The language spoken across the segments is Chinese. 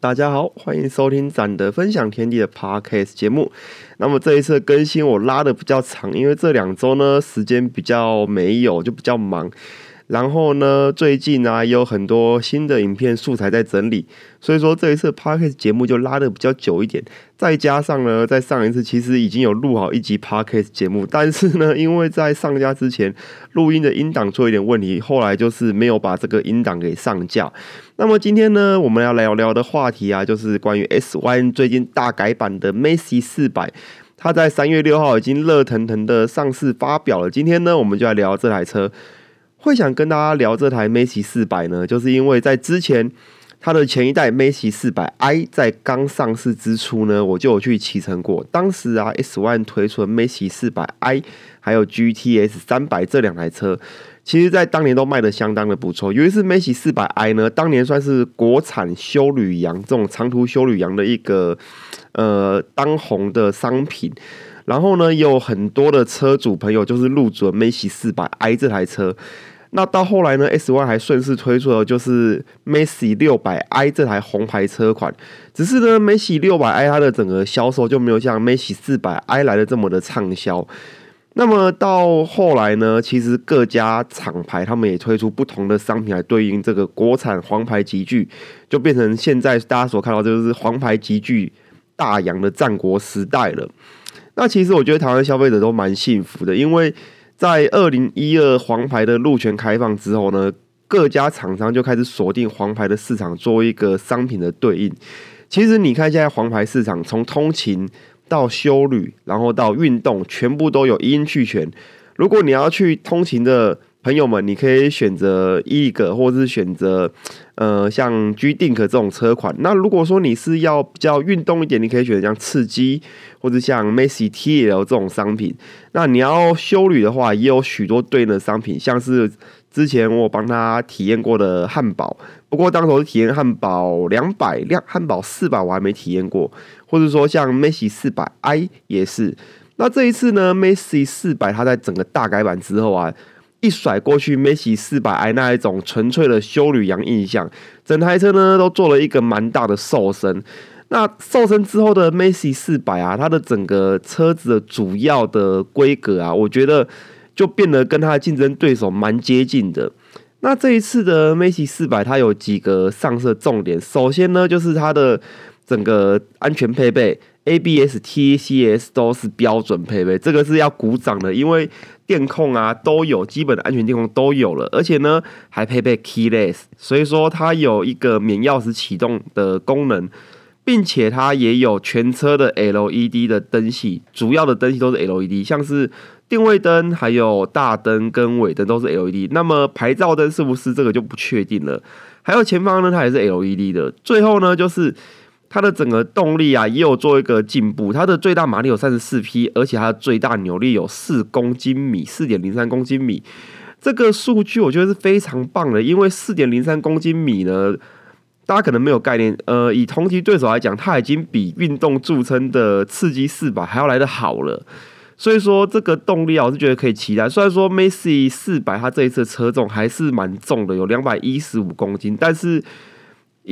大家好，欢迎收听展的分享天地的 Podcast 节目。那么这一次更新我拉的比较长，因为这两周呢时间比较没有，就比较忙。然后呢，最近啊也有很多新的影片素材在整理，所以说这一次 podcast 节目就拉的比较久一点。再加上呢，在上一次其实已经有录好一集 podcast 节目，但是呢，因为在上架之前录音的音档出了一点问题，后来就是没有把这个音档给上架。那么今天呢，我们要聊聊的话题啊，就是关于 SYN 最近大改版的 Macy 四百，它在三月六号已经热腾腾的上市发表了。今天呢，我们就来聊这台车。会想跟大家聊这台 Macy 四百呢，就是因为在之前它的前一代 Macy 四百 i 在刚上市之初呢，我就有去骑乘过。当时啊，S One 推出 Macy 四百 i 还有 GTS 三百这两台车，其实在当年都卖的相当的不错。尤其是 Macy 四百 i 呢，当年算是国产修旅羊这种长途修旅羊的一个呃当红的商品。然后呢，有很多的车主朋友就是入主了 Macy 四百 i 这台车。那到后来呢？S Y 还顺势推出了就是 Macy 六百 i 这台红牌车款，只是呢，Macy 六百 i 它的整个销售就没有像 Macy 四百 i 来的这么的畅销。那么到后来呢，其实各家厂牌他们也推出不同的商品来对应这个国产黄牌集聚，就变成现在大家所看到就是黄牌集聚大洋的战国时代了。那其实我觉得台湾消费者都蛮幸福的，因为。在二零一二黄牌的路权开放之后呢，各家厂商就开始锁定黄牌的市场，做一个商品的对应。其实你看现在黄牌市场，从通勤到修旅，然后到运动，全部都有一应俱全。如果你要去通勤的，朋友们，你可以选择一个，或者是选择，呃，像 G Dink 这种车款。那如果说你是要比较运动一点，你可以选择像刺激，或者像 Macy TL 这种商品。那你要修旅的话，也有许多对应的商品，像是之前我帮他体验过的汉堡。不过当时我体验汉堡两百辆，汉堡四百我还没体验过。或者说像 Macy 四百 i 也是。那这一次呢，Macy 四百它在整个大改版之后啊。一甩过去 mac 四百 i 那一种纯粹的修女羊印象，整台车呢都做了一个蛮大的瘦身。那瘦身之后的 mac 四百啊，它的整个车子的主要的规格啊，我觉得就变得跟它的竞争对手蛮接近的。那这一次的 mac 四百，它有几个上色重点。首先呢，就是它的整个安全配备。ABS、TCS 都是标准配备，这个是要鼓掌的，因为电控啊都有，基本的安全电控都有了，而且呢还配备 Keyless，所以说它有一个免钥匙启动的功能，并且它也有全车的 LED 的灯系，主要的灯系都是 LED，像是定位灯、还有大灯跟尾灯都是 LED，那么牌照灯是不是这个就不确定了？还有前方呢，它也是 LED 的，最后呢就是。它的整个动力啊，也有做一个进步。它的最大马力有三十四匹，而且它的最大扭力有四公斤米，四点零三公斤米。这个数据我觉得是非常棒的，因为四点零三公斤米呢，大家可能没有概念。呃，以同级对手来讲，它已经比运动著称的刺激四百还要来得好了。所以说，这个动力啊，我是觉得可以期待。虽然说 Macy 四百它这一次车重还是蛮重的，有两百一十五公斤，但是。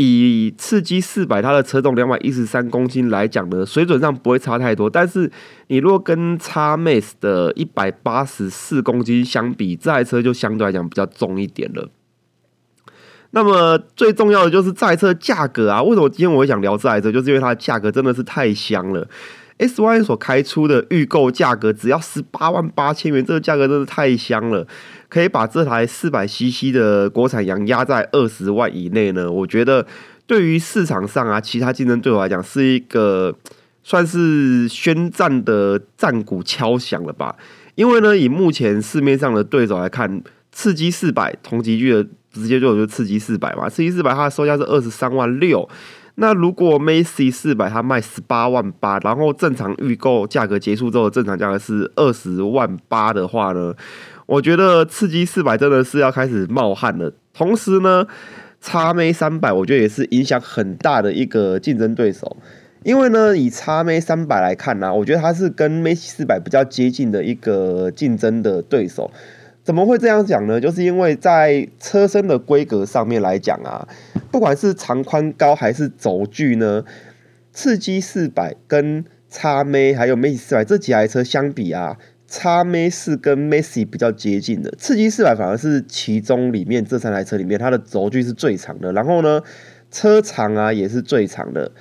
以刺激四百它的车重两百一十三公斤来讲呢，水准上不会差太多。但是你如果跟叉 Max 的一百八十四公斤相比，这台车就相对来讲比较重一点了。那么最重要的就是这台车价格啊，为什么今天我会想聊这台车？就是因为它的价格真的是太香了。S Y 所开出的预购价格只要十八万八千元，这个价格真的太香了。可以把这台四百 CC 的国产羊压在二十万以内呢？我觉得对于市场上啊，其他竞争对手来讲，是一个算是宣战的战鼓敲响了吧？因为呢，以目前市面上的对手来看，刺激四百同级距的直接就就刺激四百嘛，刺激四百它的售价是二十三万六。那如果 Macy 四百它卖十八万八，然后正常预购价格结束之后，正常价格是二十万八的话呢？我觉得刺激四百真的是要开始冒汗了。同时呢，叉 M 三百我觉得也是影响很大的一个竞争对手。因为呢，以叉 M 三百来看呢，我觉得它是跟 Macy 四百比较接近的一个竞争的对手。怎么会这样讲呢？就是因为在车身的规格上面来讲啊，不管是长宽高还是轴距呢，刺激四百跟叉 M 还有 Macy 四百这几台车相比啊，叉 M 是跟 Macy 比较接近的，刺激四百反而是其中里面这三台车里面它的轴距是最长的，然后呢，车长啊也是最长的。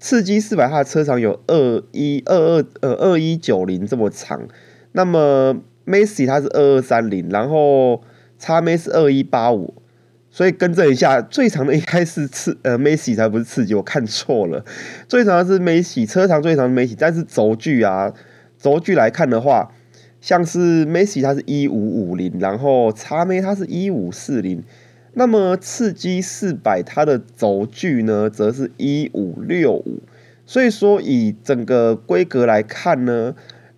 刺激四百它的车长有二一二二呃二一九零这么长，那么。Macy 它是二二三零，然后叉 M 是二一八五，所以更正一下，最长的应该是刺呃 Macy 才不是刺激，我看错了，最长的是 Macy，车长最长的 Macy，但是轴距啊，轴距来看的话，像是 Macy 它是一五五零，然后叉 M 它是一五四零，那么刺激四百它的轴距呢，则是一五六五，所以说以整个规格来看呢。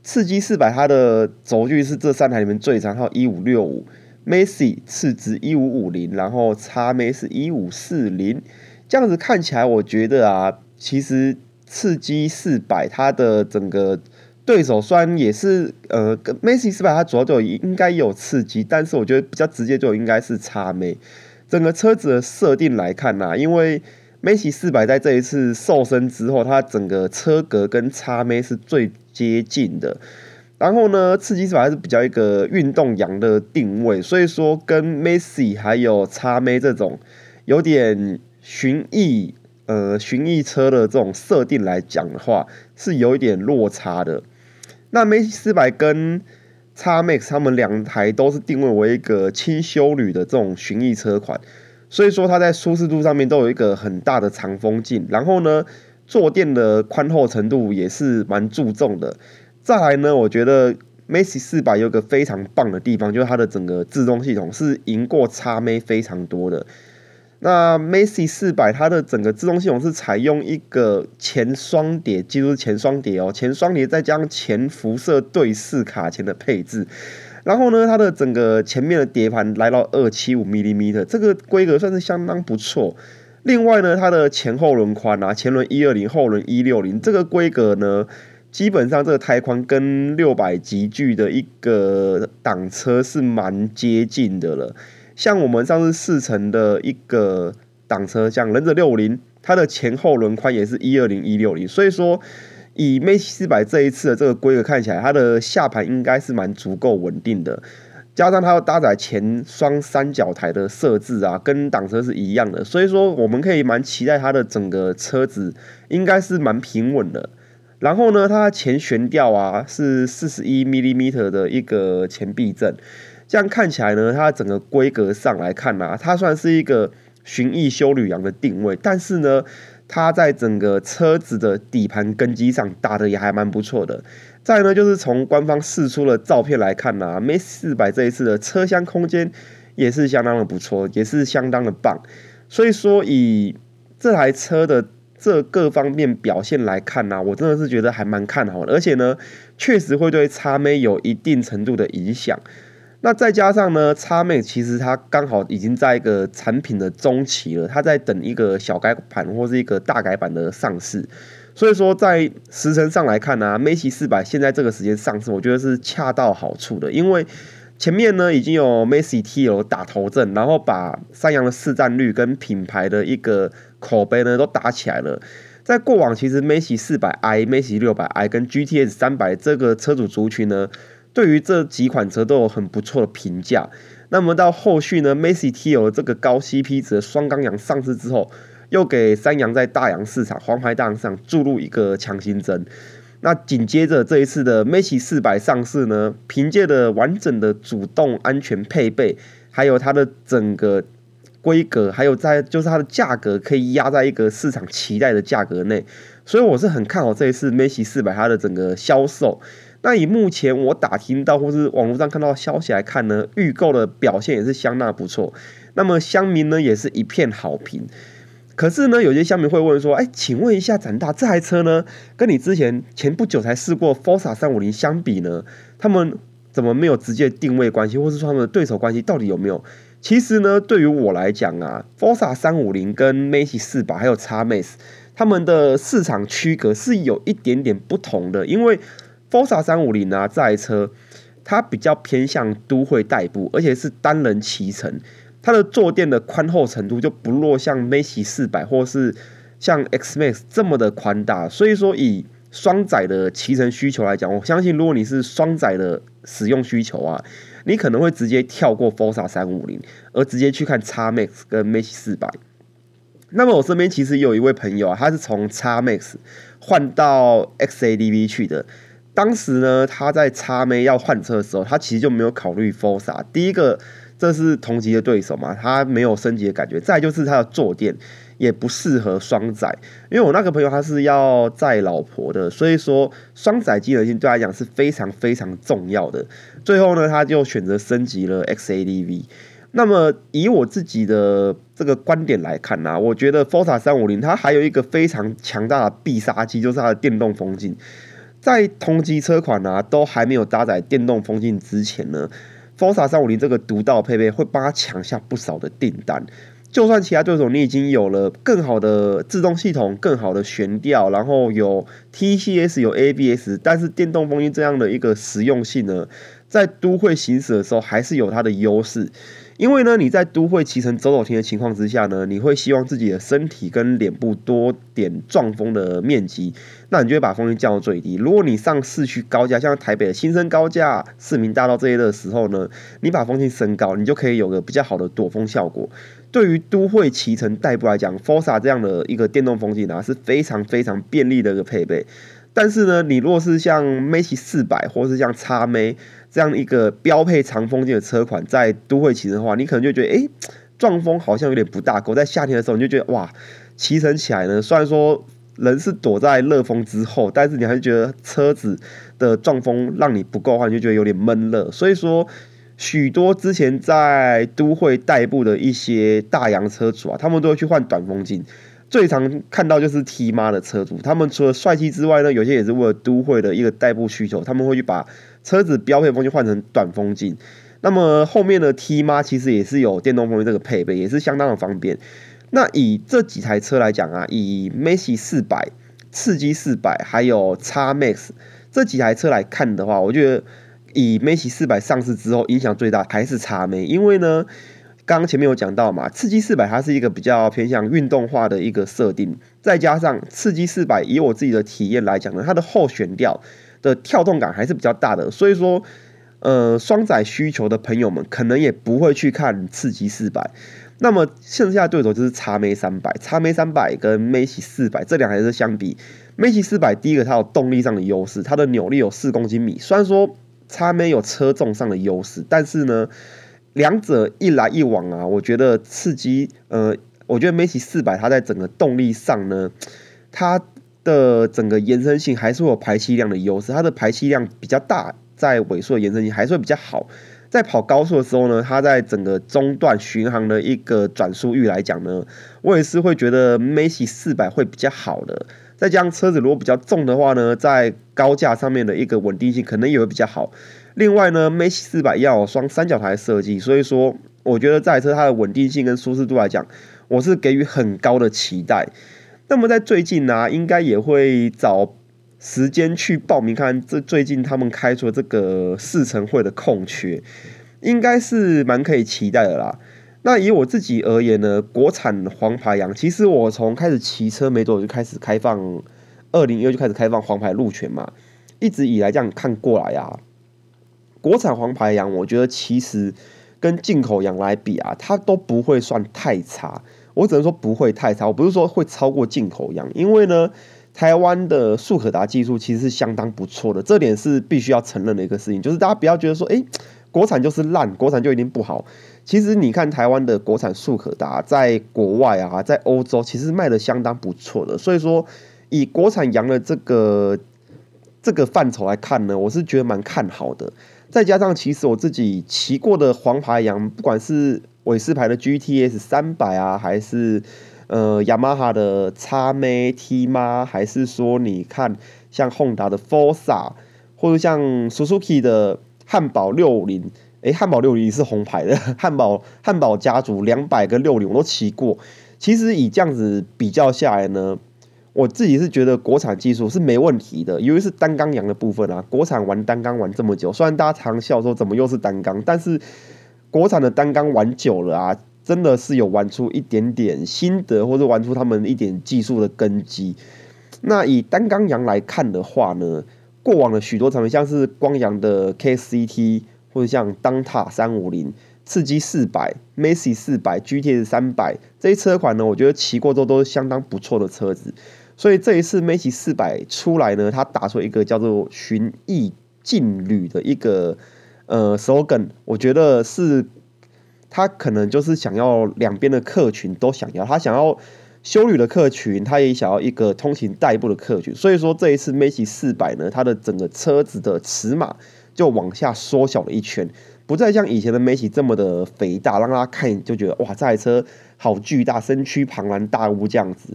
刺激四百，它的轴距是这三台里面最长，号一五六五。Macy 次值一五五零，然后叉 M 是一五四零。这样子看起来，我觉得啊，其实刺激四百它的整个对手虽然也是呃跟，Macy 四百它主要就应该有刺激，但是我觉得比较直接就应该是叉 M。整个车子的设定来看呐，因为 Macy 四百在这一次瘦身之后，它整个车格跟叉 M 是最。接近的，然后呢，刺激四百还是比较一个运动羊的定位，所以说跟 Macy 还有叉 M 这种有点巡弋呃巡弋车的这种设定来讲的话，是有一点落差的。那 Macy 四百跟叉 Max 他们两台都是定位为一个轻修旅的这种巡弋车款，所以说它在舒适度上面都有一个很大的长风镜，然后呢。坐垫的宽厚程度也是蛮注重的。再来呢，我觉得 Macy 四百有个非常棒的地方，就是它的整个制动系统是赢过叉 Max 非常多的。那 Macy 四百它的整个制动系统是采用一个前双碟，记住是前双碟哦，前双碟再加上前辐射对视卡钳的配置。然后呢，它的整个前面的碟盘来到二七五 mm，这个规格算是相当不错。另外呢，它的前后轮宽啊，前轮一二零，后轮一六零，这个规格呢，基本上这个胎宽跟六百级距的一个挡车是蛮接近的了。像我们上次试乘的一个挡车，像忍者六五零，它的前后轮宽也是一二零一六零，所以说以 Mate 四百这一次的这个规格看起来，它的下盘应该是蛮足够稳定的。加上它要搭载前双三角台的设置啊，跟挡车是一样的，所以说我们可以蛮期待它的整个车子应该是蛮平稳的。然后呢，它的前悬吊啊是四十一 m m 的一个前避震，这样看起来呢，它整个规格上来看啊，它算是一个巡弋修旅羊的定位，但是呢，它在整个车子的底盘根基上打的也还蛮不错的。再呢，就是从官方释出的照片来看呢，Macy 四百这一次的车厢空间也是相当的不错，也是相当的棒。所以说，以这台车的这各方面表现来看呢，我真的是觉得还蛮看好的，而且呢，确实会对叉妹有一定程度的影响。那再加上呢，叉妹其实它刚好已经在一个产品的中期了，它在等一个小改版或是一个大改版的上市。所以说，在时辰上来看呢，Macy 四百现在这个时间上市，我觉得是恰到好处的。因为前面呢已经有 Macy T L 打头阵，然后把三洋的市占率跟品牌的一个口碑呢都打起来了。在过往，其实 Macy 四百 i、Macy 六百 i 跟 GTS 三百这个车主族群呢，对于这几款车都有很不错的评价。那么到后续呢，Macy T L 这个高 CP 值的双缸洋上市之后，又给三洋在大洋市场、黄牌大洋上注入一个强心针。那紧接着这一次的 Macy 四百上市呢，凭借的完整的主动安全配备，还有它的整个规格，还有在就是它的价格可以压在一个市场期待的价格内，所以我是很看好这一次 Macy 四百它的整个销售。那以目前我打听到或是网络上看到消息来看呢，预购的表现也是相当不错。那么乡民呢也是一片好评。可是呢，有些乡民会问说：“哎，请问一下，展大这台车呢，跟你之前前不久才试过 f o r s a 三五零相比呢，他们怎么没有直接定位关系，或是说他们的对手关系到底有没有？其实呢，对于我来讲啊 f o r s a 三五零跟 Mate 四百还有 X Max，他们的市场区隔是有一点点不同的，因为 Forza 三五零啊这台车。它比较偏向都会代步，而且是单人骑乘，它的坐垫的宽厚程度就不落像 Max 四百或是像 X Max 这么的宽大，所以说以双载的骑乘需求来讲，我相信如果你是双载的使用需求啊，你可能会直接跳过 Forza 三五零，而直接去看 X Max 跟 Max 四百。那么我身边其实有一位朋友啊，他是从 X Max 换到 XADV 去的。当时呢，他在 X M 要换车的时候，他其实就没有考虑 Forza。第一个，这是同级的对手嘛，他没有升级的感觉；再就是他的坐垫也不适合双载。因为我那个朋友他是要载老婆的，所以说双载机能性对他来讲是非常非常重要的。最后呢，他就选择升级了 XADV。那么以我自己的这个观点来看呢，我觉得 Forza 三五零它还有一个非常强大的必杀技，就是它的电动风镜。在同级车款啊都还没有搭载电动风镜之前呢，Forza 三五零这个独到配备会帮他抢下不少的订单。就算其他对手你已经有了更好的制动系统、更好的悬吊，然后有 TCS 有 ABS，但是电动风镜这样的一个实用性呢，在都会行驶的时候还是有它的优势。因为呢，你在都会骑乘走走停的情况之下呢，你会希望自己的身体跟脸部多点撞风的面积，那你就会把风力降到最低。如果你上市区高架，像台北的新生高架、市民大道这些的时候呢，你把风力升高，你就可以有个比较好的躲风效果。对于都会骑乘代步来讲，Forza 这样的一个电动风镜呢，是非常非常便利的一个配备。但是呢，你若是像 Max 四百，或是像叉 M 这样一个标配长风镜的车款，在都会骑的话，你可能就觉得，哎，撞风好像有点不大够。在夏天的时候，你就觉得，哇，骑乘起来呢，虽然说人是躲在热风之后，但是你还是觉得车子的撞风让你不够的话，你就觉得有点闷热。所以说，许多之前在都会代步的一些大洋车主啊，他们都会去换短风镜。最常看到就是 T 妈的车主，他们除了帅气之外呢，有些也是为了都会的一个代步需求，他们会去把车子标配风镜换成短风镜。那么后面的 T 妈其实也是有电动风镜这个配备，也是相当的方便。那以这几台车来讲啊，以 Max 四百、刺激四百还有叉 Max 这几台车来看的话，我觉得以 Max 四百上市之后，影响最大还是叉 Max，因为呢。刚刚前面有讲到嘛，刺激四百它是一个比较偏向运动化的一个设定，再加上刺激四百以我自己的体验来讲呢，它的后悬吊的跳动感还是比较大的，所以说，呃，双载需求的朋友们可能也不会去看刺激四百。那么剩下的对手就是叉 M 三百，叉 M 三百跟 Max 四百这两台车相比，Max 四百第一个它有动力上的优势，它的扭力有四公斤米，虽然说叉 M 有车重上的优势，但是呢。两者一来一往啊，我觉得刺激，呃，我觉得 Max 四百它在整个动力上呢，它的整个延伸性还是有排气量的优势，它的排气量比较大，在尾速的延伸性还是会比较好。在跑高速的时候呢，它在整个中段巡航的一个转速域来讲呢，我也是会觉得 Max 四百会比较好的。再加上车子如果比较重的话呢，在高架上面的一个稳定性可能也会比较好。另外呢，Max 四百要有双三角台设计，所以说我觉得这台车它的稳定性跟舒适度来讲，我是给予很高的期待。那么在最近呢，应该也会找时间去报名看这最近他们开出这个试乘会的空缺，应该是蛮可以期待的啦。那以我自己而言呢，国产黄牌羊，其实我从开始骑车没多久就开始开放，二零一就开始开放黄牌路权嘛，一直以来这样看过来啊。国产黄牌羊，我觉得其实跟进口羊来比啊，它都不会算太差。我只能说不会太差，我不是说会超过进口羊，因为呢，台湾的速可达技术其实是相当不错的，这点是必须要承认的一个事情。就是大家不要觉得说，哎，国产就是烂，国产就一定不好。其实你看台湾的国产速可达，在国外啊，在欧洲其实卖的相当不错的。所以说，以国产羊的这个这个范畴来看呢，我是觉得蛮看好的。再加上，其实我自己骑过的黄牌羊，不管是韦斯牌的 GTS 三百啊，还是呃雅马哈的叉 M T 吗？还是说你看像 Honda 的 Forza，或者像 Suzuki 的汉堡六零，哎，汉堡六零是红牌的，汉堡汉堡家族两百跟六零我都骑过。其实以这样子比较下来呢，我自己是觉得国产技术是没问题的，尤其是单缸羊的部分啊，国产玩单缸玩这么久，虽然大家常笑说怎么又是单缸，但是国产的单缸玩久了啊，真的是有玩出一点点心得，或者玩出他们一点技术的根基。那以单缸羊来看的话呢，过往的许多产品，像是光阳的 KCT，或者像当塔三五零。刺激四百，Macy 四百，GTS 三百，这些车款呢，我觉得骑过之后都是相当不错的车子。所以这一次 Macy 四百出来呢，它打出一个叫做“寻意劲旅”的一个呃 slogan，我觉得是它可能就是想要两边的客群都想要，他想要修旅的客群，他也想要一个通勤代步的客群。所以说这一次 Macy 四百呢，它的整个车子的尺码就往下缩小了一圈。不再像以前的梅西这么的肥大，让大家看就觉得哇，这台车好巨大，身躯庞然大物这样子。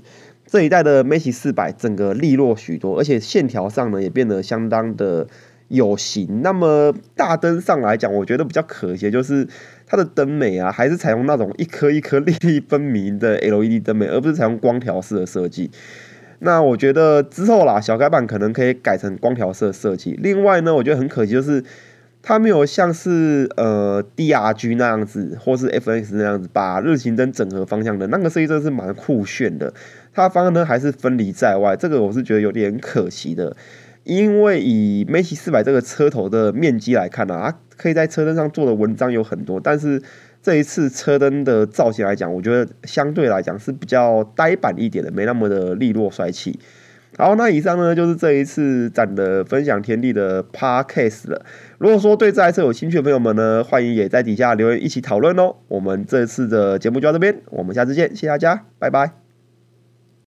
这一代的梅西四百整个利落许多，而且线条上呢也变得相当的有型。那么大灯上来讲，我觉得比较可惜就是它的灯美啊，还是采用那种一颗一颗粒粒 分明的 LED 灯美，而不是采用光条式的设计。那我觉得之后啦，小改版可能可以改成光条式设计。另外呢，我觉得很可惜就是。它没有像是呃 D R G 那样子，或是 F X 那样子，把日行灯整合方向的那个设计真的是蛮酷炫的。它方向灯还是分离在外，这个我是觉得有点可惜的。因为以 m a c 四百这个车头的面积来看呢，啊，可以在车灯上做的文章有很多，但是这一次车灯的造型来讲，我觉得相对来讲是比较呆板一点的，没那么的利落帅气。好，那以上呢就是这一次展的分享天地的 par case 了。如果说对这台车有兴趣的朋友们呢，欢迎也在底下留言一起讨论哦。我们这次的节目就到这边，我们下次见，谢谢大家，拜拜。